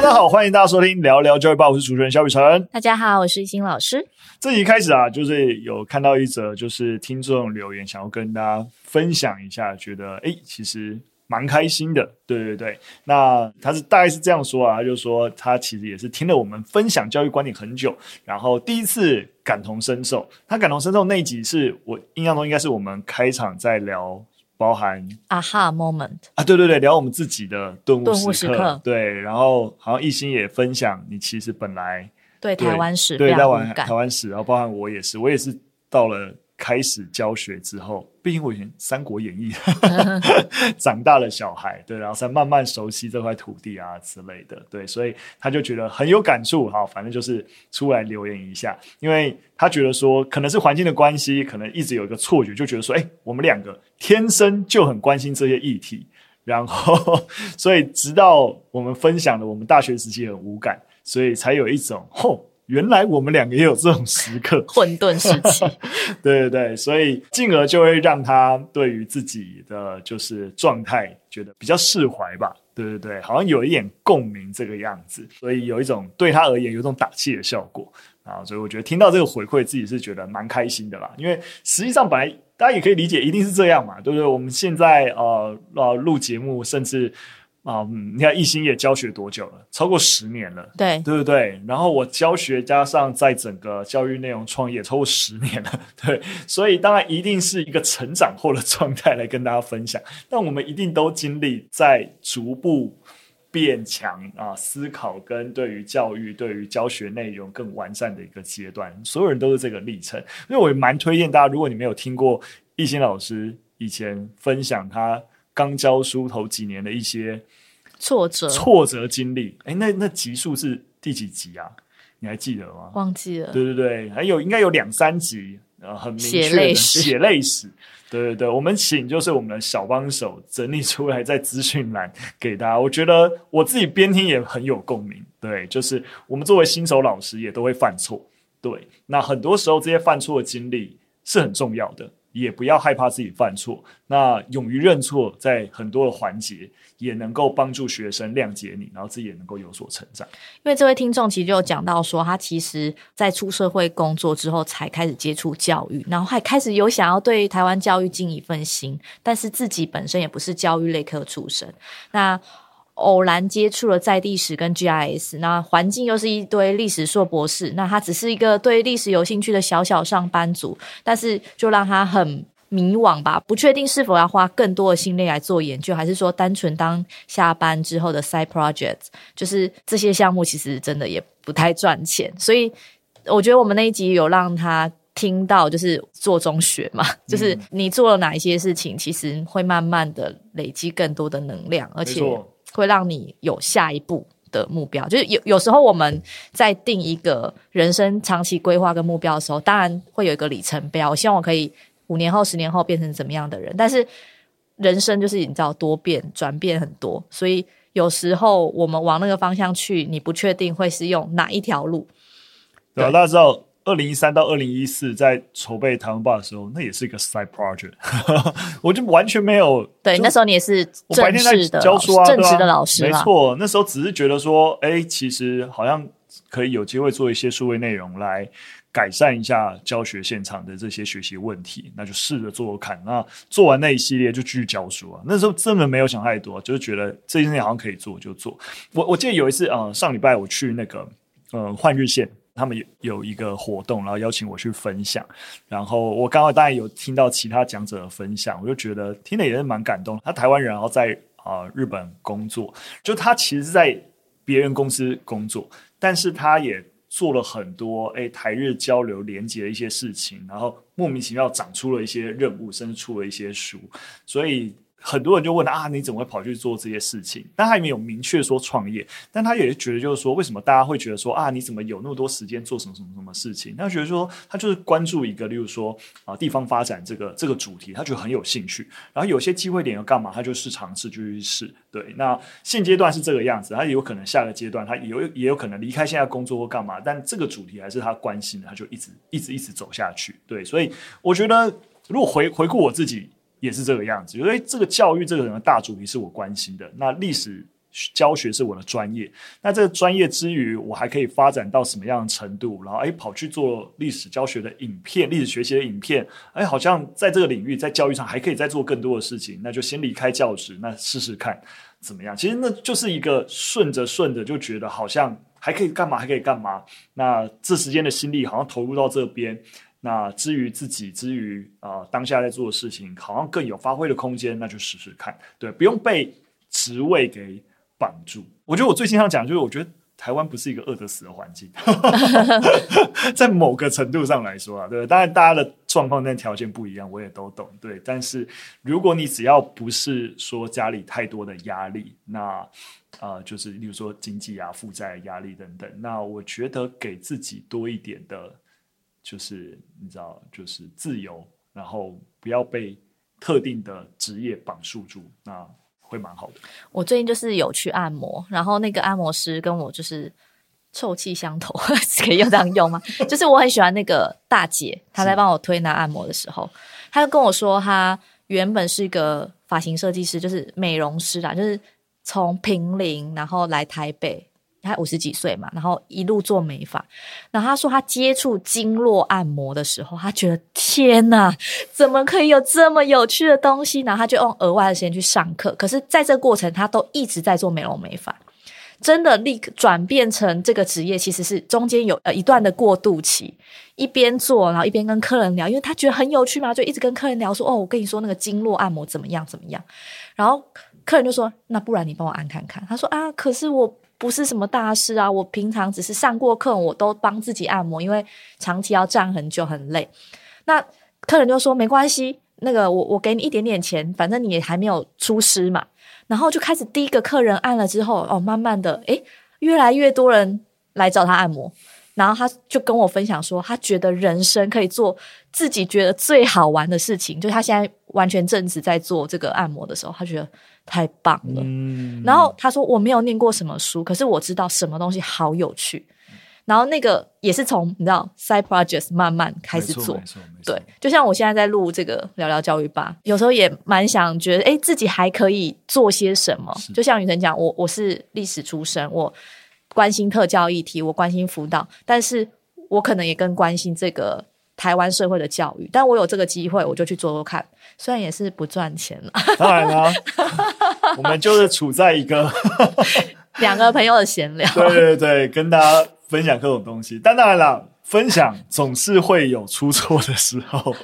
大家好，欢迎大家收听聊聊教育吧，我是主持人肖雨辰。大家好，我是一心老师。这集开始啊，就是有看到一则，就是听众留言，想要跟大家分享一下，觉得哎，其实蛮开心的。对对对，那他是大概是这样说啊，他就说他其实也是听了我们分享教育观点很久，然后第一次感同身受。他感同身受那一集是我印象中应该是我们开场在聊。包含 aha moment 啊，对对对，聊我们自己的顿悟，顿悟时刻，对，然后好像一心也分享，你其实本来对台湾史，对台湾台湾史，然后包含我也是，我也是到了。开始教学之后，毕竟我以前《三国演义》长大的小孩，对，然后才慢慢熟悉这块土地啊之类的，对，所以他就觉得很有感触，哈，反正就是出来留言一下，因为他觉得说可能是环境的关系，可能一直有一个错觉，就觉得说，哎，我们两个天生就很关心这些议题，然后 所以直到我们分享了我们大学时期很无感，所以才有一种吼。原来我们两个也有这种时刻，混沌时期，对对对，所以进而就会让他对于自己的就是状态觉得比较释怀吧，对对对，好像有一点共鸣这个样子，所以有一种对他而言有一种打气的效果。啊，所以我觉得听到这个回馈，自己是觉得蛮开心的啦，因为实际上本来大家也可以理解，一定是这样嘛，对不对？我们现在呃呃录节目，甚至。啊，嗯，你看艺兴也教学多久了？超过十年了，对，对不对？然后我教学加上在整个教育内容创业超过十年了，对，所以当然一定是一个成长后的状态来跟大家分享。但我们一定都经历在逐步变强啊，思考跟对于教育、对于教学内容更完善的一个阶段，所有人都是这个历程。因为我也蛮推荐大家，如果你没有听过艺兴老师以前分享他。刚教书头几年的一些挫折、挫折经历，哎，那那集数是第几集啊？你还记得吗？忘记了。对对对，还有应该有两三集，呃，很明确的血泪史。血泪史。对对对，我们请就是我们的小帮手整理出来，在资讯栏给大家。我觉得我自己边听也很有共鸣。对，就是我们作为新手老师也都会犯错。对，那很多时候这些犯错的经历是很重要的。也不要害怕自己犯错，那勇于认错，在很多的环节也能够帮助学生谅解你，然后自己也能够有所成长。因为这位听众其实就有讲到说，他其实在出社会工作之后才开始接触教育，然后还开始有想要对台湾教育尽一份心，但是自己本身也不是教育类科出身，那。偶然接触了在地史跟 GIS，那环境又是一堆历史硕博士，那他只是一个对历史有兴趣的小小上班族，但是就让他很迷惘吧，不确定是否要花更多的心力来做研究，还是说单纯当下班之后的 side project，就是这些项目其实真的也不太赚钱，所以我觉得我们那一集有让他听到，就是做中学嘛，就是你做了哪一些事情，其实会慢慢的累积更多的能量，而且。会让你有下一步的目标，就是有有时候我们在定一个人生长期规划跟目标的时候，当然会有一个里程碑。我希望我可以五年后、十年后变成怎么样的人，但是人生就是你知道多变、转变很多，所以有时候我们往那个方向去，你不确定会是用哪一条路。对，那时候。二零一三到二零一四，在筹备台湾吧的时候，那也是一个 side project，我就完全没有。对，那时候你也是我白天在教书啊，正职的老师，没错。那时候只是觉得说，哎、欸，其实好像可以有机会做一些数位内容来改善一下教学现场的这些学习问题，那就试着做做看。那做完那一系列就继续教书啊。那时候真的没有想太多，就是觉得这件事情好像可以做就做。我我记得有一次啊、呃，上礼拜我去那个呃换日线。他们有有一个活动，然后邀请我去分享，然后我刚刚当然有听到其他讲者的分享，我就觉得听的也是蛮感动。他台湾人，然后在啊、日本工作，就他其实是在别人公司工作，但是他也做了很多诶台日交流连接的一些事情，然后莫名其妙长出了一些任务，甚至出了一些书，所以。很多人就问他啊，你怎么会跑去做这些事情？但他也没有明确说创业，但他也觉得就是说，为什么大家会觉得说啊，你怎么有那么多时间做什么什么什么事情？他觉得说，他就是关注一个，例如说啊，地方发展这个这个主题，他觉得很有兴趣。然后有些机会点要干嘛，他就试尝试就去试。对，那现阶段是这个样子，他也有可能下个阶段他也有也有可能离开现在工作或干嘛，但这个主题还是他关心的，他就一直一直一直走下去。对，所以我觉得如果回回顾我自己。也是这个样子，因为这个教育这个人的大主题是我关心的。那历史教学是我的专业。那这个专业之余，我还可以发展到什么样的程度？然后，哎，跑去做历史教学的影片、历史学习的影片，哎，好像在这个领域，在教育上还可以再做更多的事情。那就先离开教职，那试试看怎么样？其实那就是一个顺着顺着就觉得好像还可以干嘛，还可以干嘛？那这时间的心力好像投入到这边。那至于自己，至于啊、呃、当下在做的事情，好像更有发挥的空间，那就试试看。对，不用被职位给绑住。我觉得我最经常讲，就是我觉得台湾不是一个饿得死的环境，在某个程度上来说啊，对，当然大家的状况跟条件不一样，我也都懂。对，但是如果你只要不是说家里太多的压力，那啊、呃，就是例如说经济啊、负债压力等等，那我觉得给自己多一点的。就是你知道，就是自由，然后不要被特定的职业绑束住，那会蛮好的。我最近就是有去按摩，然后那个按摩师跟我就是臭气相投，可以用这样用吗？就是我很喜欢那个大姐，她在帮我推拿按摩的时候，她就跟我说，她原本是一个发型设计师，就是美容师啦，就是从坪林然后来台北。他五十几岁嘛，然后一路做美发。然后他说，他接触经络按摩的时候，他觉得天哪，怎么可以有这么有趣的东西？然后他就用额外的时间去上课。可是，在这过程，他都一直在做美容美发。真的立刻转变成这个职业，其实是中间有呃一段的过渡期，一边做，然后一边跟客人聊，因为他觉得很有趣嘛，就一直跟客人聊说：“哦，我跟你说那个经络按摩怎么样怎么样。”然后客人就说：“那不然你帮我按看看。”他说：“啊，可是我。”不是什么大事啊，我平常只是上过课，我都帮自己按摩，因为长期要站很久很累。那客人就说没关系，那个我我给你一点点钱，反正你还没有出师嘛。然后就开始第一个客人按了之后，哦，慢慢的，诶，越来越多人来找他按摩。然后他就跟我分享说，他觉得人生可以做自己觉得最好玩的事情，就他现在完全正职在做这个按摩的时候，他觉得。太棒了，嗯，然后他说我没有念过什么书，可是我知道什么东西好有趣。然后那个也是从你知道 side projects 慢慢开始做，对，就像我现在在录这个聊聊教育吧，有时候也蛮想觉得，哎，自己还可以做些什么。就像雨辰讲，我我是历史出身，我关心特教议题，我关心辅导，但是我可能也更关心这个。台湾社会的教育，但我有这个机会，我就去做做看。虽然也是不赚钱了，当然了，我们就是处在一个 两个朋友的闲聊，对对对，跟大家分享各种东西。但当然了，分享总是会有出错的时候。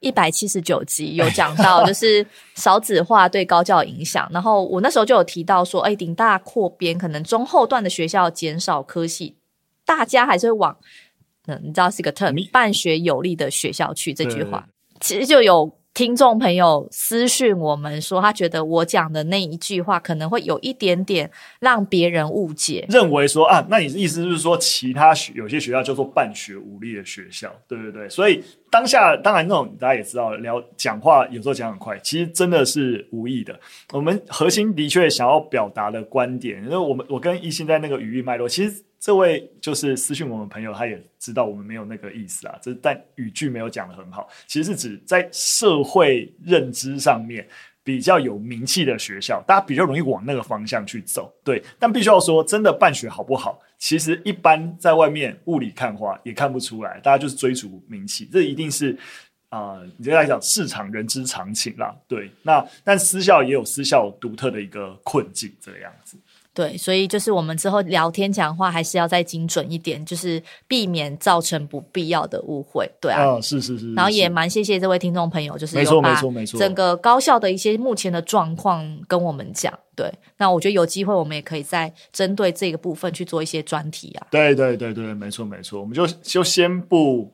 一百七十九集有讲到，就是少子化对高教影响。然后我那时候就有提到说，哎，顶大扩编，可能中后段的学校减少科系，大家还是会往。嗯，你知道是一个 term，办学有利的学校去这句话，其实就有听众朋友私讯我们说，他觉得我讲的那一句话可能会有一点点让别人误解，认为说啊，那你的意思就是说，其他学有些学校叫做办学无力的学校，对对对，所以当下当然那种大家也知道，聊讲话有时候讲很快，其实真的是无意的。我们核心的确想要表达的观点，因为我们我跟一心在那个语义脉络，其实。这位就是私讯我们朋友，他也知道我们没有那个意思啊，这但语句没有讲得很好，其实是指在社会认知上面比较有名气的学校，大家比较容易往那个方向去走。对，但必须要说，真的办学好不好，其实一般在外面雾里看花也看不出来，大家就是追逐名气，这一定是啊，你这来讲市场人之常情啦。对，那但私校也有私校独特的一个困境，这个样子。对，所以就是我们之后聊天讲话还是要再精准一点，就是避免造成不必要的误会。对啊，哦、是，是，是。然后也蛮谢谢这位听众朋友，就是有把整个高校的一些目前的状况跟我们讲。对，那我觉得有机会我们也可以再针对这个部分去做一些专题啊。对对对对，没错没错，我们就就先不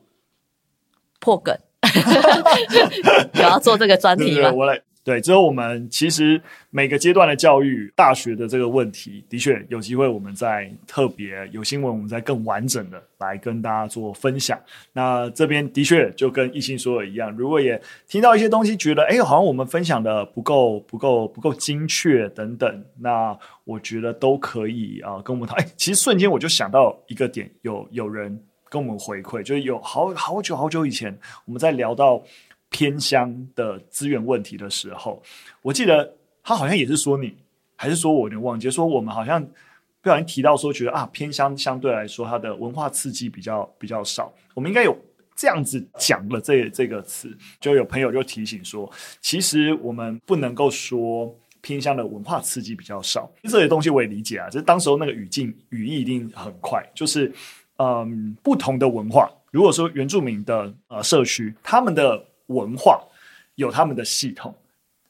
破梗，有要做这个专题吗？我来。对，之后我们其实每个阶段的教育，大学的这个问题，的确有机会，我们再特别有新闻，我们再更完整的来跟大家做分享。那这边的确就跟一心说的一样，如果也听到一些东西，觉得哎，好像我们分享的不够、不够、不够精确等等，那我觉得都可以啊，跟我们谈。哎，其实瞬间我就想到一个点，有有人跟我们回馈，就是有好好久好久以前，我们在聊到。偏乡的资源问题的时候，我记得他好像也是说你，还是说我有点忘记，说我们好像不小心提到说，觉得啊偏乡相对来说它的文化刺激比较比较少，我们应该有这样子讲了这这个词，就有朋友就提醒说，其实我们不能够说偏乡的文化刺激比较少，这些东西我也理解啊，就是当时候那个语境语义一定很快，就是嗯不同的文化，如果说原住民的呃社区，他们的文化有他们的系统，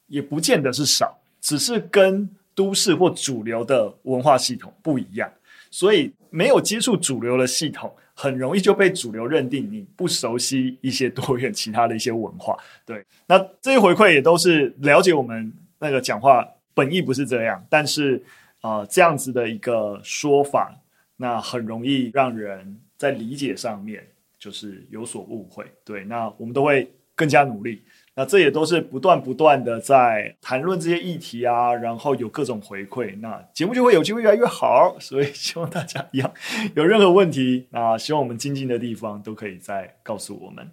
也不见得是少，只是跟都市或主流的文化系统不一样，所以没有接触主流的系统，很容易就被主流认定你不熟悉一些多元其他的一些文化。对，那这些回馈也都是了解我们那个讲话本意不是这样，但是啊、这样子的一个说法，那很容易让人在理解上面就是有所误会。对，那我们都会更加努力。那这也都是不断不断的在谈论这些议题啊，然后有各种回馈，那节目就会有机会越来越好。所以希望大家一样 有任何问题，啊希望我们精进的地方都可以再告诉我们。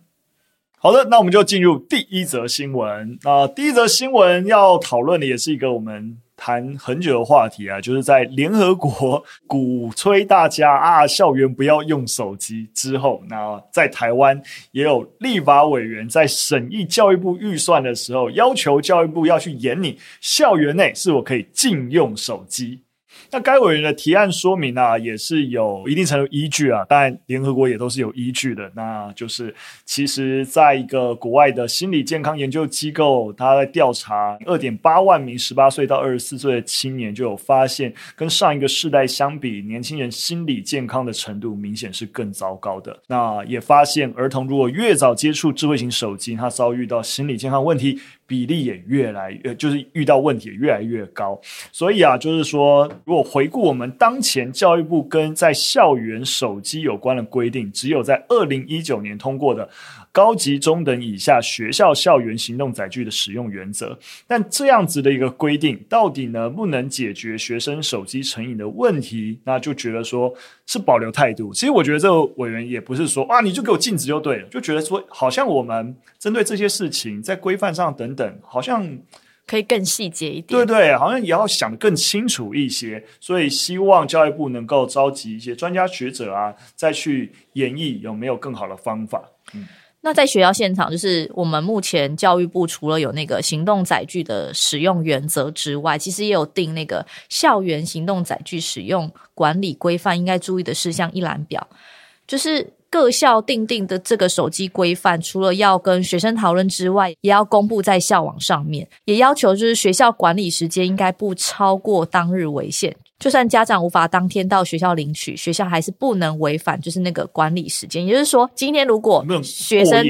好的，那我们就进入第一则新闻。那第一则新闻要讨论的也是一个我们。谈很久的话题啊，就是在联合国鼓吹大家啊，校园不要用手机之后，那在台湾也有立法委员在审议教育部预算的时候，要求教育部要去研拟校园内是否可以禁用手机。那该委员的提案说明啊，也是有一定程度依据啊，当然联合国也都是有依据的。那就是其实在一个国外的心理健康研究机构，他在调查二点八万名十八岁到二十四岁的青年，就有发现跟上一个世代相比，年轻人心理健康的程度明显是更糟糕的。那也发现儿童如果越早接触智慧型手机，他遭遇到心理健康问题。比例也越来越，就是遇到问题也越来越高。所以啊，就是说，如果回顾我们当前教育部跟在校园手机有关的规定，只有在二零一九年通过的。高级中等以下学校校园行动载具的使用原则，但这样子的一个规定，到底能不能解决学生手机成瘾的问题？那就觉得说是保留态度。其实我觉得这个委员也不是说啊，你就给我禁止就对了，就觉得说好像我们针对这些事情在规范上等等，好像可以更细节一点。对对，好像也要想得更清楚一些。所以希望教育部能够召集一些专家学者啊，再去演绎有没有更好的方法。嗯。那在学校现场，就是我们目前教育部除了有那个行动载具的使用原则之外，其实也有定那个校园行动载具使用管理规范应该注意的事项一览表，就是各校订定的这个手机规范，除了要跟学生讨论之外，也要公布在校网上面，也要求就是学校管理时间应该不超过当日为限。就算家长无法当天到学校领取，学校还是不能违反就是那个管理时间。也就是说，今天如果学生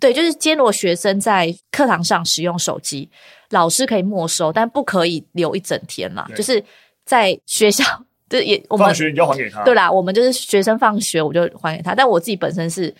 对，就是今天如果学生在课堂上使用手机，老师可以没收，但不可以留一整天嘛。就是在学校，对也我们放学你就还给他，对啦，我们就是学生放学我就还给他，但我自己本身是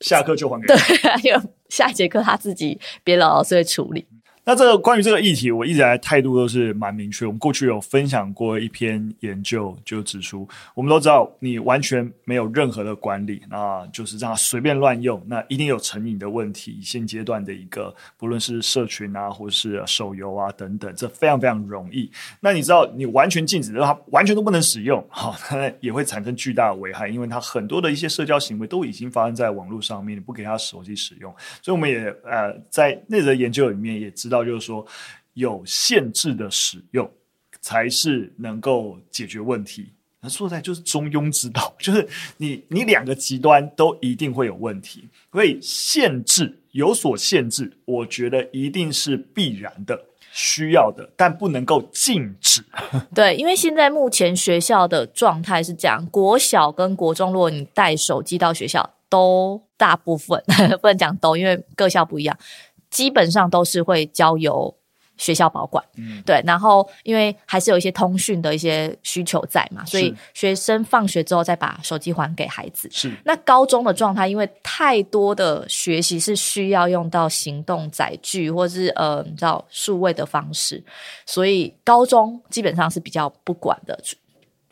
下课就还给他，对，因为下一节课他自己别的老师会处理。那这个关于这个议题，我一直来态度都是蛮明确。我们过去有分享过一篇研究，就指出，我们都知道，你完全没有任何的管理，那就是这样随便乱用，那一定有成瘾的问题。现阶段的一个，不论是社群啊，或是手游啊等等，这非常非常容易。那你知道，你完全禁止，的话完全都不能使用，好，那也会产生巨大的危害，因为它很多的一些社交行为都已经发生在网络上面，你不给他手机使用，所以我们也呃在那则研究里面也知道。就是说，有限制的使用才是能够解决问题。那说实在就是中庸之道，就是你你两个极端都一定会有问题。所以限制有所限制，我觉得一定是必然的、需要的，但不能够禁止。对，因为现在目前学校的状态是这样：国小跟国中，如果你带手机到学校，都大部分 不能讲都，因为各校不一样。基本上都是会交由学校保管，嗯，对。然后因为还是有一些通讯的一些需求在嘛，所以学生放学之后再把手机还给孩子。是。那高中的状态，因为太多的学习是需要用到行动载具或是呃，你知道数位的方式，所以高中基本上是比较不管的，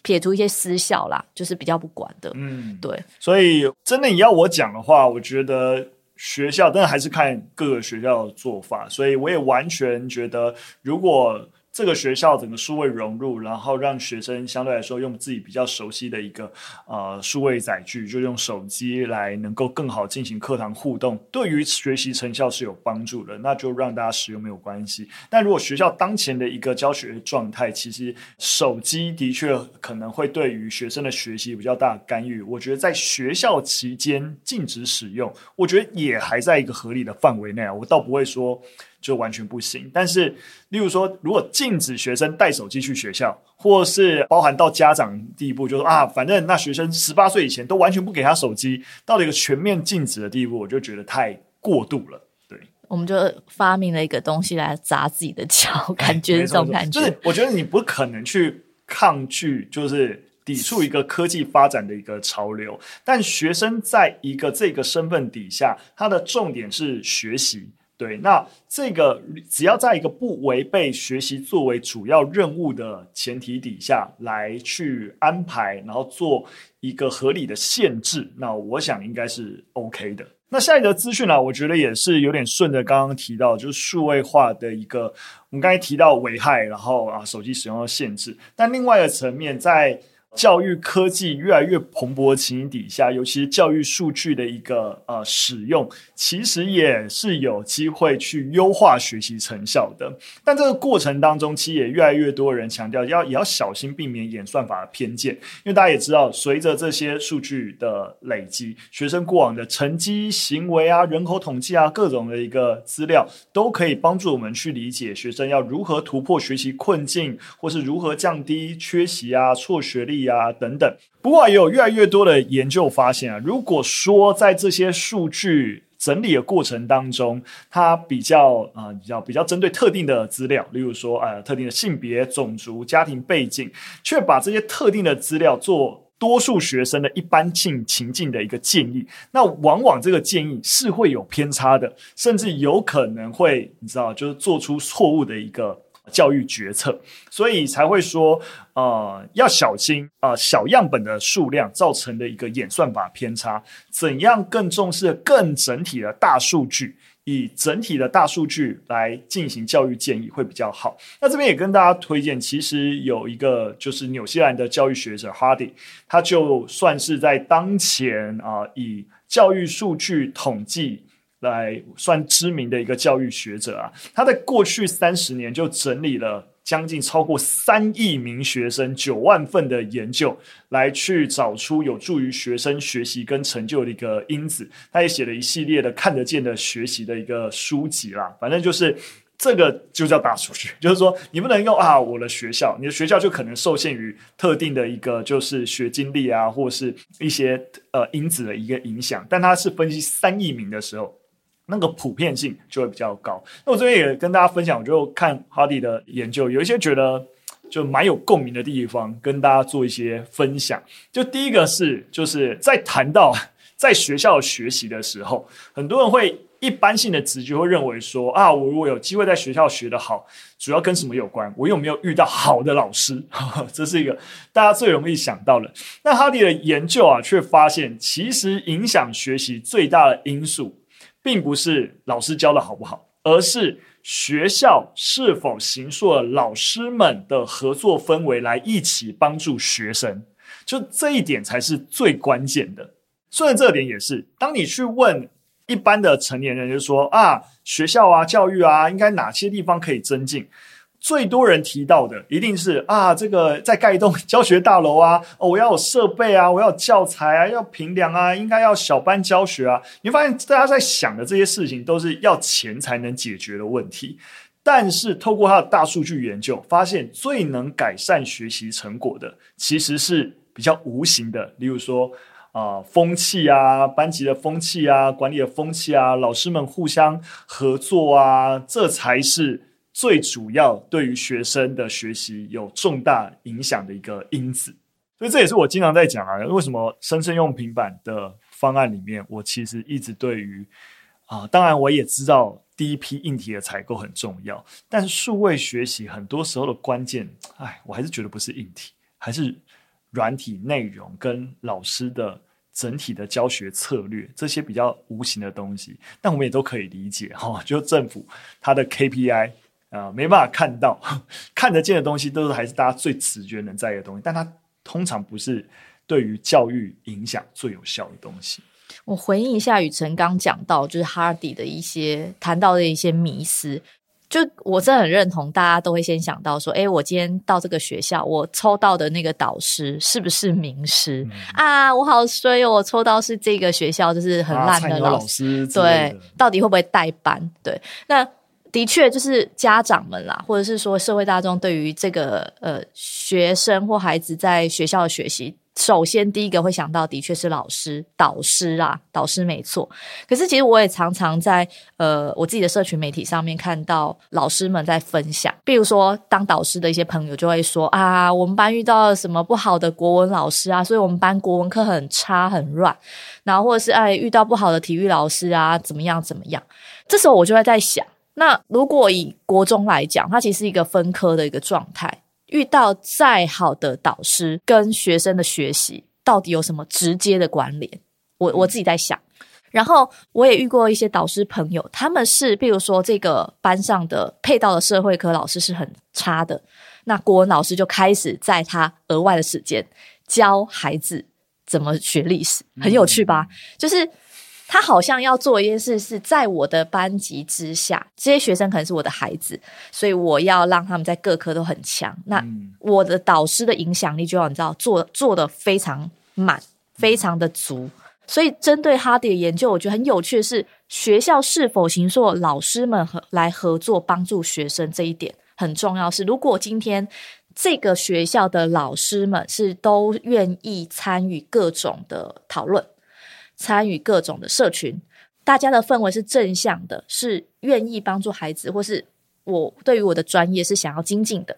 撇除一些私校啦，就是比较不管的。嗯，对。所以真的你要我讲的话，我觉得。学校，但还是看各个学校的做法，所以我也完全觉得，如果这个学校整个数位融入，然后让学生相对来说用自己比较熟悉的一个呃数位载具，就用手机来能够更好进行课堂互动，对于学习成效是有帮助的，那就让大家使用没有关系。但如果学校当前的一个教学状态，其实手机的确可能会对于学生的学习比较大的干预。我觉得在学校期间禁止使用，我觉得也还在一个合理的范围内啊，我倒不会说。就完全不行。但是，例如说，如果禁止学生带手机去学校，或是包含到家长地步，就说啊，反正那学生十八岁以前都完全不给他手机，到了一个全面禁止的地步，我就觉得太过度了。对，我们就发明了一个东西来砸自己的脚，感觉这种感觉。就是我觉得你不可能去抗拒，就是抵触一个科技发展的一个潮流。但学生在一个这个身份底下，他的重点是学习。对，那这个只要在一个不违背学习作为主要任务的前提底下来去安排，然后做一个合理的限制，那我想应该是 OK 的。那下一则资讯呢，我觉得也是有点顺着刚刚提到，就是数位化的一个，我们刚才提到危害，然后啊手机使用的限制，但另外一个层面在。教育科技越来越蓬勃的情形底下，尤其是教育数据的一个呃使用，其实也是有机会去优化学习成效的。但这个过程当中，其实也越来越多人强调要也要小心避免演算法的偏见，因为大家也知道，随着这些数据的累积，学生过往的成绩、行为啊、人口统计啊，各种的一个资料，都可以帮助我们去理解学生要如何突破学习困境，或是如何降低缺席啊、辍学率呀。等等。不过也有越来越多的研究发现啊，如果说在这些数据整理的过程当中，它比较啊、呃，比较比较针对特定的资料，例如说呃，特定的性别、种族、家庭背景，却把这些特定的资料做多数学生的一般性情境的一个建议，那往往这个建议是会有偏差的，甚至有可能会你知道，就是做出错误的一个。教育决策，所以才会说，呃，要小心啊，呃，小样本的数量造成的一个演算法偏差，怎样更重视更整体的大数据，以整体的大数据来进行教育建议会比较好。那这边也跟大家推荐，其实有一个就是纽西兰的教育学者 Hardy，他就算是在当前啊，以教育数据统计。来算知名的一个教育学者啊，他在过去三十年就整理了将近超过三亿名学生九万份的研究，来去找出有助于学生学习跟成就的一个因子。他也写了一系列的看得见的学习的一个书籍啦。反正就是这个就叫大数据，就是说你不能用啊，我的学校，你的学校就可能受限于特定的一个就是学经历啊，或是一些呃因子的一个影响。但他是分析三亿名的时候。那个普遍性就会比较高。那我这边也跟大家分享，我就看哈迪的研究，有一些觉得就蛮有共鸣的地方，跟大家做一些分享。就第一个是，就是在谈到 在学校学习的时候，很多人会一般性的直觉会认为说啊，我如果有机会在学校学得好，主要跟什么有关？我有没有遇到好的老师？这是一个大家最容易想到的。那哈迪的研究啊，却发现其实影响学习最大的因素。并不是老师教的好不好，而是学校是否形塑了老师们的合作氛围，来一起帮助学生。就这一点才是最关键的。顺着这点也是，当你去问一般的成年人，就说啊，学校啊，教育啊，应该哪些地方可以增进？最多人提到的一定是啊，这个再盖一栋 教学大楼啊，哦，我要有设备啊，我要有教材啊，要平量啊，应该要小班教学啊。你发现大家在想的这些事情都是要钱才能解决的问题，但是透过他的大数据研究，发现最能改善学习成果的其实是比较无形的，例如说啊，风气啊，班级的风气啊，管理的风气啊，老师们互相合作啊，这才是。最主要对于学生的学习有重大影响的一个因子，所以这也是我经常在讲啊，为什么生生用平板的方案里面，我其实一直对于啊，当然我也知道第一批硬体的采购很重要，但是数位学习很多时候的关键，哎，我还是觉得不是硬体，还是软体内容跟老师的整体的教学策略这些比较无形的东西，但我们也都可以理解哈，就政府它的 KPI。啊、呃，没办法看到 看得见的东西，都是还是大家最直觉能在意的东西，但它通常不是对于教育影响最有效的东西。我回应一下雨辰刚讲到，就是 Hardy 的一些谈到的一些迷思。就我真的很认同，大家都会先想到说，诶，我今天到这个学校，我抽到的那个导师是不是名师、嗯、啊？我好衰哦，我抽到是这个学校就是很烂的老师，啊、对，到底会不会代班？对，那的确就是家长们啦，或者是说社会大众对于这个呃学生或孩子在学校的学习。首先，第一个会想到的确是老师、导师啊，导师没错。可是，其实我也常常在呃我自己的社群媒体上面看到老师们在分享，比如说当导师的一些朋友就会说啊，我们班遇到了什么不好的国文老师啊，所以我们班国文课很差很乱。然后或者是哎遇到不好的体育老师啊，怎么样怎么样。这时候我就会在想，那如果以国中来讲，它其实是一个分科的一个状态。遇到再好的导师，跟学生的学习到底有什么直接的关联？我我自己在想。然后我也遇过一些导师朋友，他们是，比如说这个班上的配到的社会科老师是很差的，那国文老师就开始在他额外的时间教孩子怎么学历史，很有趣吧？就是。他好像要做一件事，是在我的班级之下，这些学生可能是我的孩子，所以我要让他们在各科都很强。那我的导师的影响力就要你知道做做得非常满，非常的足。所以针对哈迪的研究，我觉得很有趣的是，学校是否形塑老师们和来合作帮助学生这一点很重要。是如果今天这个学校的老师们是都愿意参与各种的讨论。参与各种的社群，大家的氛围是正向的，是愿意帮助孩子，或是我对于我的专业是想要精进的，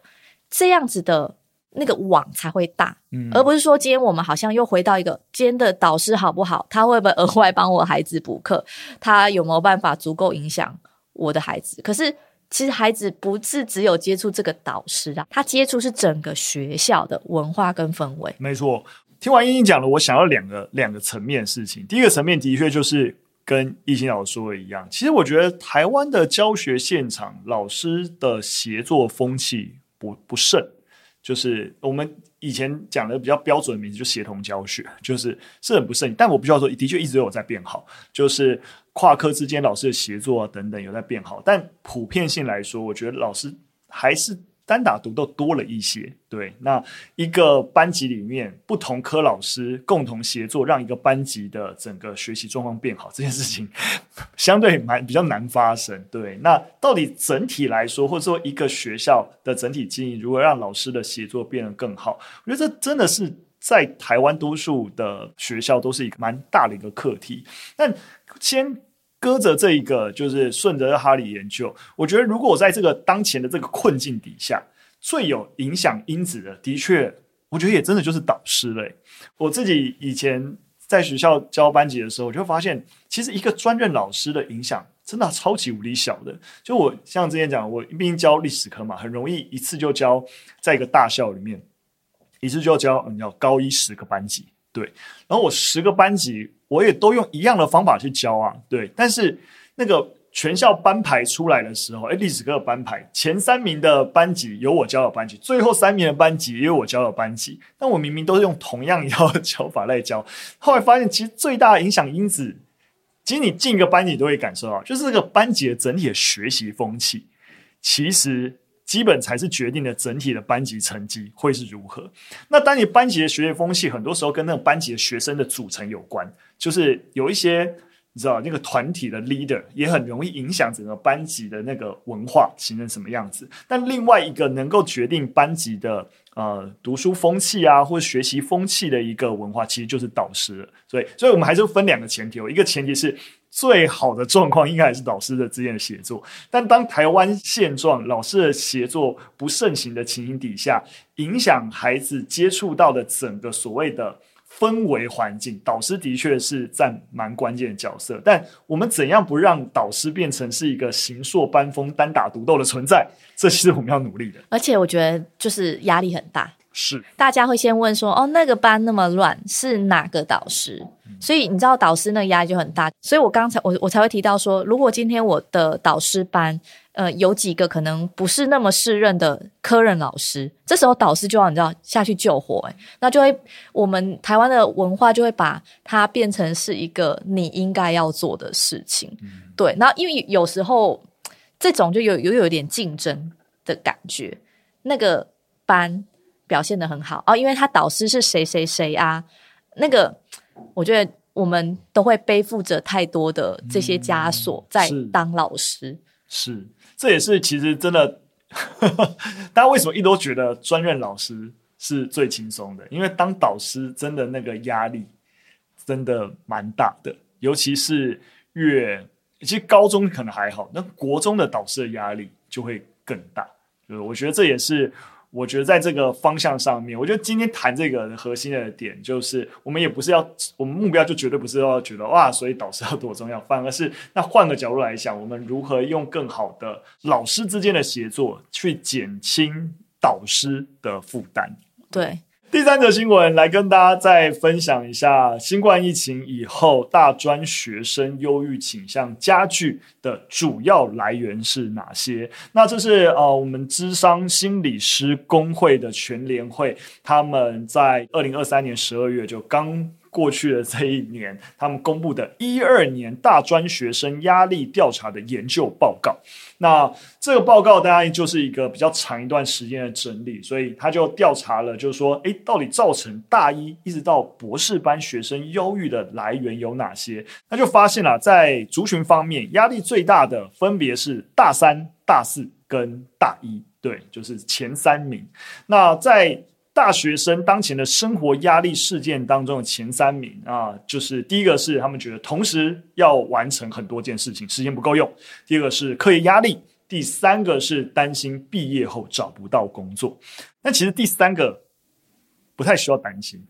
这样子的那个网才会大，嗯，而不是说今天我们好像又回到一个今天的导师好不好？他会不会额外帮我孩子补课？他有没有办法足够影响我的孩子？可是其实孩子不是只有接触这个导师啊，他接触是整个学校的文化跟氛围，没错。听完英英讲了，我想要两个两个层面事情。第一个层面的确就是跟懿心老师说的一样，其实我觉得台湾的教学现场老师的协作风气不不甚，就是我们以前讲的比较标准的名字就协同教学，就是是很不甚。但我必须要说，的确一直有在变好，就是跨科之间老师的协作啊等等有在变好。但普遍性来说，我觉得老师还是。单打独斗多了一些，对，那一个班级里面不同科老师共同协作，让一个班级的整个学习状况变好，这件事情 相对蛮比较难发生。对，那到底整体来说，或者说一个学校的整体经营，如何让老师的协作变得更好，我觉得这真的是在台湾多数的学校都是一个蛮大的一个课题。但先。搁着这一个，就是顺着哈里研究。我觉得，如果我在这个当前的这个困境底下，最有影响因子的，的确，我觉得也真的就是导师嘞。我自己以前在学校教班级的时候，我就发现，其实一个专任老师的影响真的超级无敌小的。就我像之前讲，我毕竟教历史科嘛，很容易一次就教在一个大校里面，一次就教你要高一十个班级，对，然后我十个班级。我也都用一样的方法去教啊，对。但是那个全校班排出来的时候，诶，历史课班排前三名的班级有我教的班级，最后三名的班级也有我教的班级。但我明明都是用同样一套教法来教，后来发现其实最大的影响因子，其实你进一个班级都会感受到，就是这个班级的整体的学习风气，其实。基本才是决定了整体的班级成绩会是如何。那当你班级的学习风气，很多时候跟那个班级的学生的组成有关，就是有一些你知道那个团体的 leader 也很容易影响整个班级的那个文化形成什么样子。但另外一个能够决定班级的呃读书风气啊，或者学习风气的一个文化，其实就是导师。所以，所以我们还是分两个前提，一个前提是。最好的状况应该还是老师的之间的协作，但当台湾现状老师的协作不盛行的情形底下，影响孩子接触到的整个所谓的氛围环境，导师的确是占蛮关键的角色。但我们怎样不让导师变成是一个形硕班风、单打独斗的存在？这是我们要努力的。而且我觉得就是压力很大。是，大家会先问说，哦，那个班那么乱，是哪个导师？嗯、所以你知道导师那个压力就很大。所以我刚才我我才会提到说，如果今天我的导师班，呃，有几个可能不是那么适任的科任老师，这时候导师就要你知道下去救火，诶，那就会我们台湾的文化就会把它变成是一个你应该要做的事情，嗯、对。那因为有时候这种就有有有一点竞争的感觉，那个班表现的很好哦，因为他导师是谁谁谁啊，那个我觉得我们都会背负着太多的这些枷锁在当老师，嗯、是。是这也是其实真的，大家为什么一直都觉得专任老师是最轻松的？因为当导师真的那个压力真的蛮大的，尤其是越其实高中可能还好，那国中的导师的压力就会更大。就是我觉得这也是。我觉得在这个方向上面，我觉得今天谈这个核心的点，就是我们也不是要，我们目标就绝对不是要觉得哇，所以导师要多重要，反而是那换个角度来想，我们如何用更好的老师之间的协作，去减轻导师的负担。对。第三则新闻来跟大家再分享一下，新冠疫情以后，大专学生忧郁倾向加剧的主要来源是哪些？那这是呃，我们智商心理师工会的全联会，他们在二零二三年十二月就刚。过去的这一年，他们公布的一二年大专学生压力调查的研究报告。那这个报告当然就是一个比较长一段时间的整理，所以他就调查了，就是说，诶，到底造成大一一直到博士班学生忧郁的来源有哪些？他就发现了，在族群方面，压力最大的分别是大三、大四跟大一，对，就是前三名。那在大学生当前的生活压力事件当中的前三名啊，就是第一个是他们觉得同时要完成很多件事情，时间不够用；第二个是课业压力；第三个是担心毕业后找不到工作。但其实第三个不太需要担心，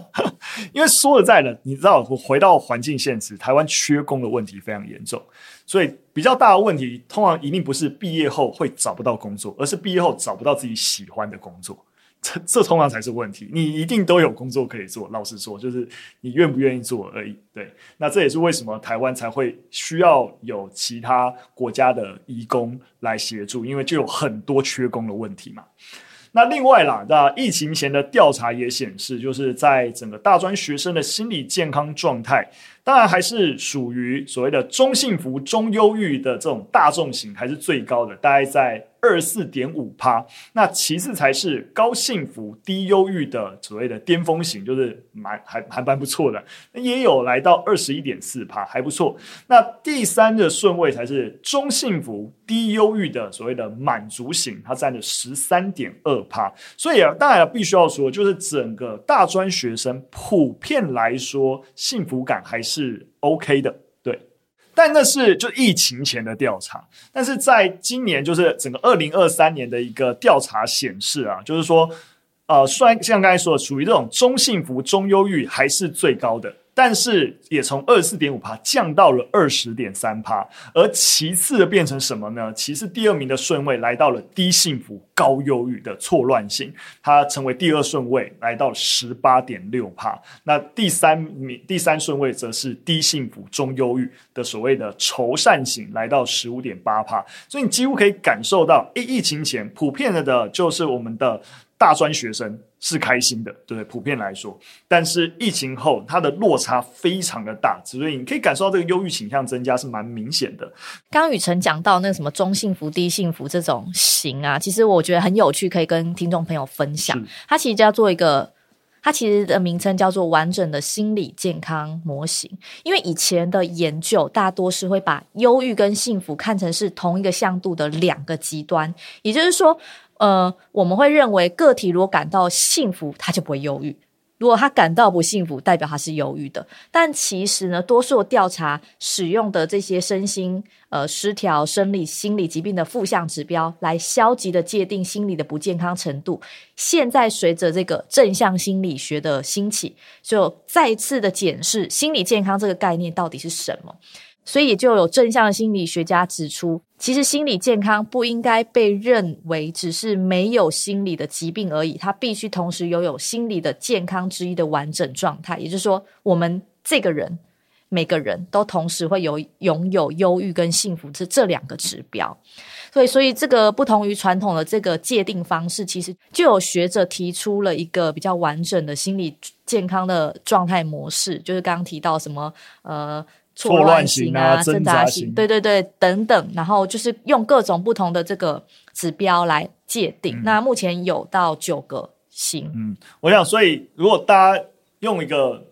因为说实在的，你知道，我回到环境现实，台湾缺工的问题非常严重，所以比较大的问题通常一定不是毕业后会找不到工作，而是毕业后找不到自己喜欢的工作。这这通常才是问题，你一定都有工作可以做。老实说，就是你愿不愿意做而已。对，那这也是为什么台湾才会需要有其他国家的移工来协助，因为就有很多缺工的问题嘛。那另外啦，那疫情前的调查也显示，就是在整个大专学生的心理健康状态，当然还是属于所谓的中幸福、中忧郁的这种大众型，还是最高的，大概在。二四点五趴，那其次才是高幸福低忧郁的所谓的巅峰型，就是蛮还还蛮不错的，也有来到二十一点四趴，还不错。那第三的顺位才是中幸福低忧郁的所谓的满足型，它占了十三点二趴。所以啊，当然必须要说，就是整个大专学生普遍来说，幸福感还是是 OK 的。对但那是就疫情前的调查，但是在今年就是整个二零二三年的一个调查显示啊，就是说，呃，虽然像刚才说的，属于这种中幸福、中忧郁还是最高的。但是也从二十四点五趴降到了二十点三趴，而其次的变成什么呢？其次第二名的顺位来到了低幸福高忧郁的错乱型，它成为第二顺位，来到十八点六趴。那第三名第三顺位则是低幸福中忧郁的所谓的愁善型，来到十五点八趴。所以你几乎可以感受到，疫疫情前普遍的的就是我们的。大专学生是开心的，对，普遍来说，但是疫情后，它的落差非常的大，所以你可以感受到这个忧郁倾向增加是蛮明显的。刚刚雨辰讲到那个什么中幸福、低幸福这种型啊，其实我觉得很有趣，可以跟听众朋友分享。它其实叫做一个，它其实的名称叫做完整的心理健康模型。因为以前的研究大多是会把忧郁跟幸福看成是同一个向度的两个极端，也就是说。呃，我们会认为个体如果感到幸福，他就不会忧郁；如果他感到不幸福，代表他是忧郁的。但其实呢，多数调查使用的这些身心呃失调、生理、心理疾病的负向指标，来消极的界定心理的不健康程度。现在随着这个正向心理学的兴起，就再次的检视心理健康这个概念到底是什么。所以就有正向的心理学家指出，其实心理健康不应该被认为只是没有心理的疾病而已，它必须同时拥有心理的健康之一的完整状态。也就是说，我们这个人每个人都同时会有拥有忧郁跟幸福这这两个指标。所以，所以这个不同于传统的这个界定方式，其实就有学者提出了一个比较完整的心理健康的状态模式，就是刚刚提到什么呃错乱型啊、挣扎型，对对对等等，然后就是用各种不同的这个指标来界定。嗯、那目前有到九个型。嗯，我想，所以如果大家用一个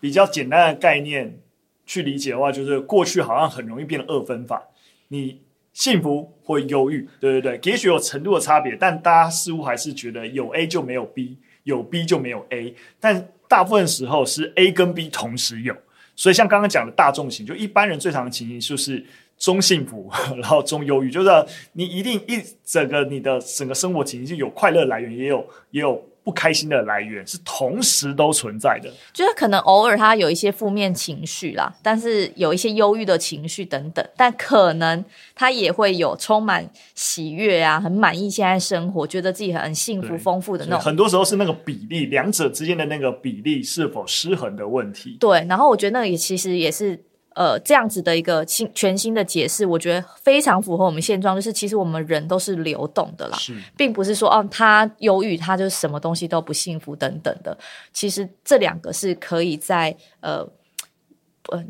比较简单的概念去理解的话，就是过去好像很容易变得二分法，你。幸福或忧郁，对对对，也许有程度的差别，但大家似乎还是觉得有 A 就没有 B，有 B 就没有 A，但大部分时候是 A 跟 B 同时有。所以像刚刚讲的大众型，就一般人最常的情形就是中幸福，然后中忧郁，就是你一定一整个你的整个生活情形有快乐来源，也有也有。不开心的来源是同时都存在的，就是可能偶尔他有一些负面情绪啦，但是有一些忧郁的情绪等等，但可能他也会有充满喜悦啊，很满意现在生活，觉得自己很幸福丰富的那种。很多时候是那个比例，两者之间的那个比例是否失衡的问题。对，然后我觉得那个也其实也是。呃，这样子的一个新全新的解释，我觉得非常符合我们现状。就是其实我们人都是流动的啦，是并不是说哦，他忧郁，他就什么东西都不幸福等等的。其实这两个是可以在呃，呃，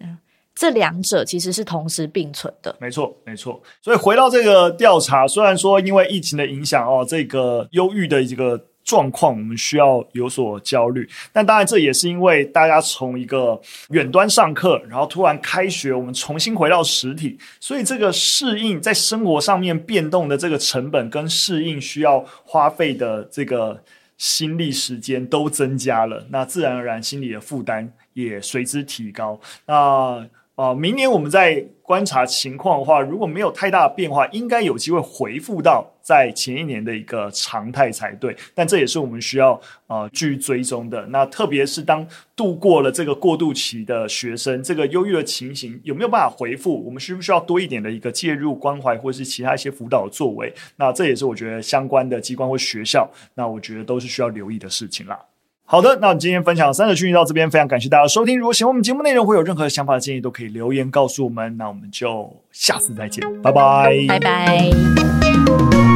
这两者其实是同时并存的。没错，没错。所以回到这个调查，虽然说因为疫情的影响哦，这个忧郁的这个。状况我们需要有所焦虑，但当然这也是因为大家从一个远端上课，然后突然开学，我们重新回到实体，所以这个适应在生活上面变动的这个成本跟适应需要花费的这个心力时间都增加了，那自然而然心理的负担也随之提高。那啊，明年我们在观察情况的话，如果没有太大的变化，应该有机会回复到在前一年的一个常态才对。但这也是我们需要啊继续追踪的。那特别是当度过了这个过渡期的学生，这个忧郁的情形有没有办法回复？我们需不需要多一点的一个介入关怀，或是其他一些辅导的作为？那这也是我觉得相关的机关或学校，那我觉得都是需要留意的事情啦。好的，那我们今天分享三个讯息到这边，非常感谢大家的收听。如果喜欢我们节目内容，会有任何想法的建议，都可以留言告诉我们。那我们就下次再见，拜拜，拜拜。